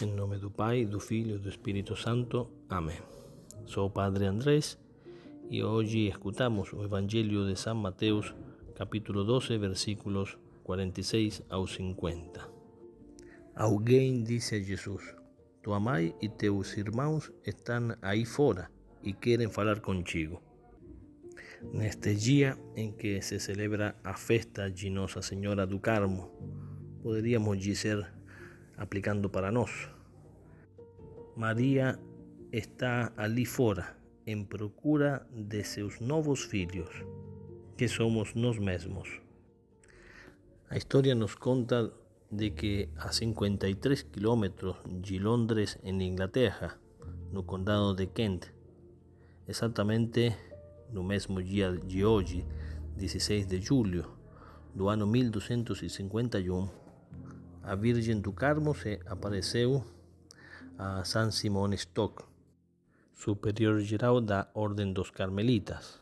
Em nome do Pai, do Filho e do Espírito Santo. Amém. Sou Padre Andrés e hoje escutamos o Evangelho de São Mateus, capítulo 12, versículos 46 ao 50. Alguém disse a Jesus: Tua mãe e teus irmãos estão aí fora e querem falar contigo. Neste dia em que se celebra a festa de Nossa Senhora do Carmo, poderíamos dizer aplicando para nós. Maria está ali fora, em procura de seus novos filhos, que somos nós mesmos. A história nos conta de que a 53 quilômetros de Londres, em Inglaterra, no condado de Kent, exatamente no mesmo dia de hoje, 16 de julho do ano 1251, a Virgem do Carmo se apareceu a San Simón Stock, superior geral da Ordem dos Carmelitas.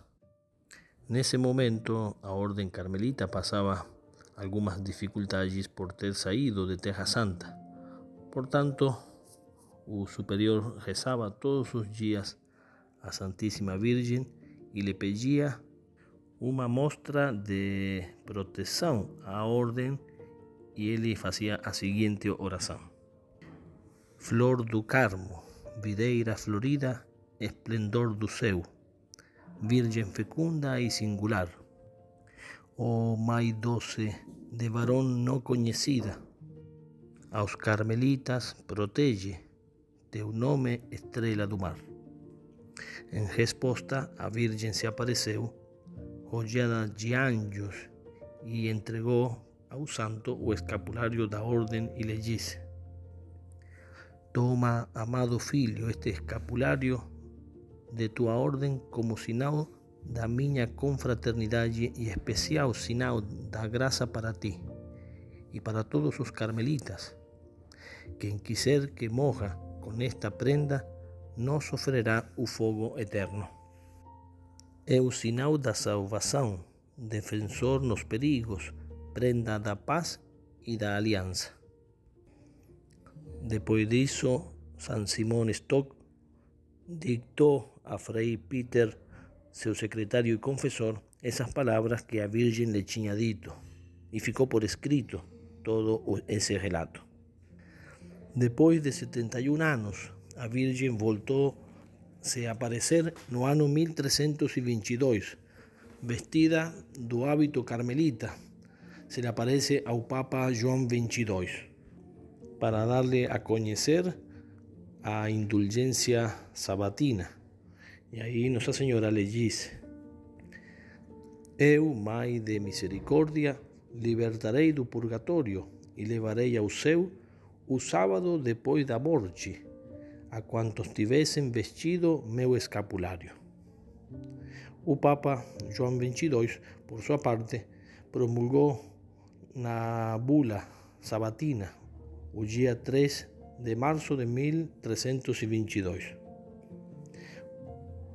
Nesse momento, a Ordem Carmelita passava algumas dificuldades por ter saído de Terra Santa. Portanto, o superior rezava todos os dias a Santíssima Virgem e lhe pedia uma mostra de proteção à ordem e ele fazia a seguinte oração: Flor do Carmo, videira florida, esplendor do céu, Virgem fecunda e singular, oh, Mãe doce de varão não conhecida, aos carmelitas protege, teu nome estrela do mar. Em resposta, a Virgem se apareceu, rodeada de anjos, e entregou ao santo o escapulário da ordem e lhe disse: Toma, amado filho, este escapulário de tua ordem como sinal da minha confraternidade e especial sinal da graça para ti e para todos os carmelitas. Quem quiser que morra com esta prenda, não sofrerá o fogo eterno. É o da salvação, defensor nos perigos, prenda da paz e da aliança. Depois disso, San Simón Stock dictou a Frei Peter, seu secretário e confessor, essas palavras que a Virgem lhe tinha e ficou por escrito todo esse relato. Depois de 71 anos, a Virgem voltou se aparecer no ano 1322, vestida do hábito carmelita, se le aparece ao Papa João 22 para darle a conhecer a indulgência sabatina. E aí Nossa Senhora lhe diz: Eu, Mãe de misericórdia, libertarei do purgatório e levarei ao céu o sábado depois da morte a quantos tivessem vestido meu escapulário. O Papa João 22, por sua parte, promulgou na bula sabatina, o dia 3 de março de 1322.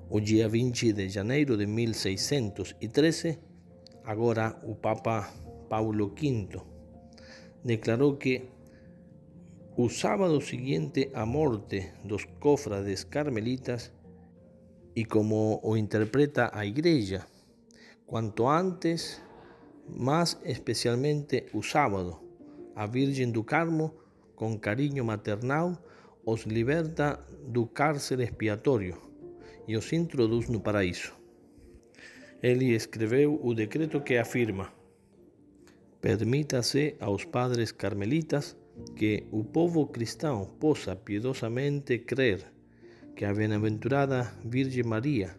O dia 20 de janeiro de 1613, agora o Papa Paulo V declarou que o sábado seguinte à morte dos cofrades carmelitas e como o interpreta a Igreja, quanto antes mas especialmente o sábado. A Virgem do Carmo, com carinho maternal, os liberta do cárcere expiatório e os introduz no paraíso. Ele escreveu o decreto que afirma: Permita-se aos padres carmelitas que o povo cristão possa piedosamente crer que a bem-aventurada Virgem Maria,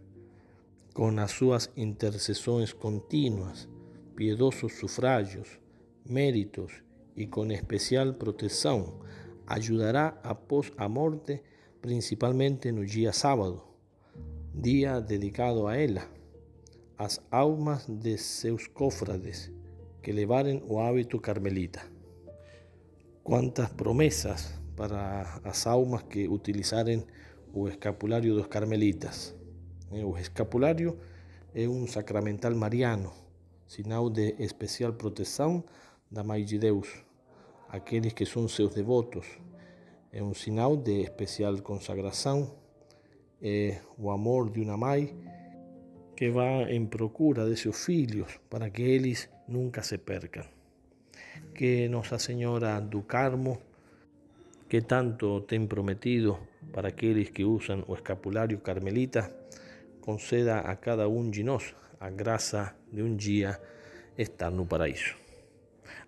com as suas intercessões contínuas, piedosos sufragios, méritos y con especial protección, ayudará após a morte, principalmente no dia sábado, dia dedicado a ela, as almas de seus cofrades que levarem o hábito carmelita. Quantas promessas para as almas que utilizarem o escapulário dos carmelitas. O escapulário é um sacramental mariano sinal de especial proteção da Mãe de Deus, aqueles que são seus devotos, É um sinal de especial consagração, é o amor de uma mãe que vai em procura de seus filhos para que eles nunca se percam. Que Nossa Senhora do Carmo, que tanto tem prometido para aqueles que usam o escapulário carmelita, conceda a cada um de nós a graça de um dia estar no paraíso.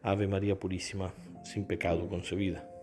Ave Maria Puríssima, sem pecado concebida.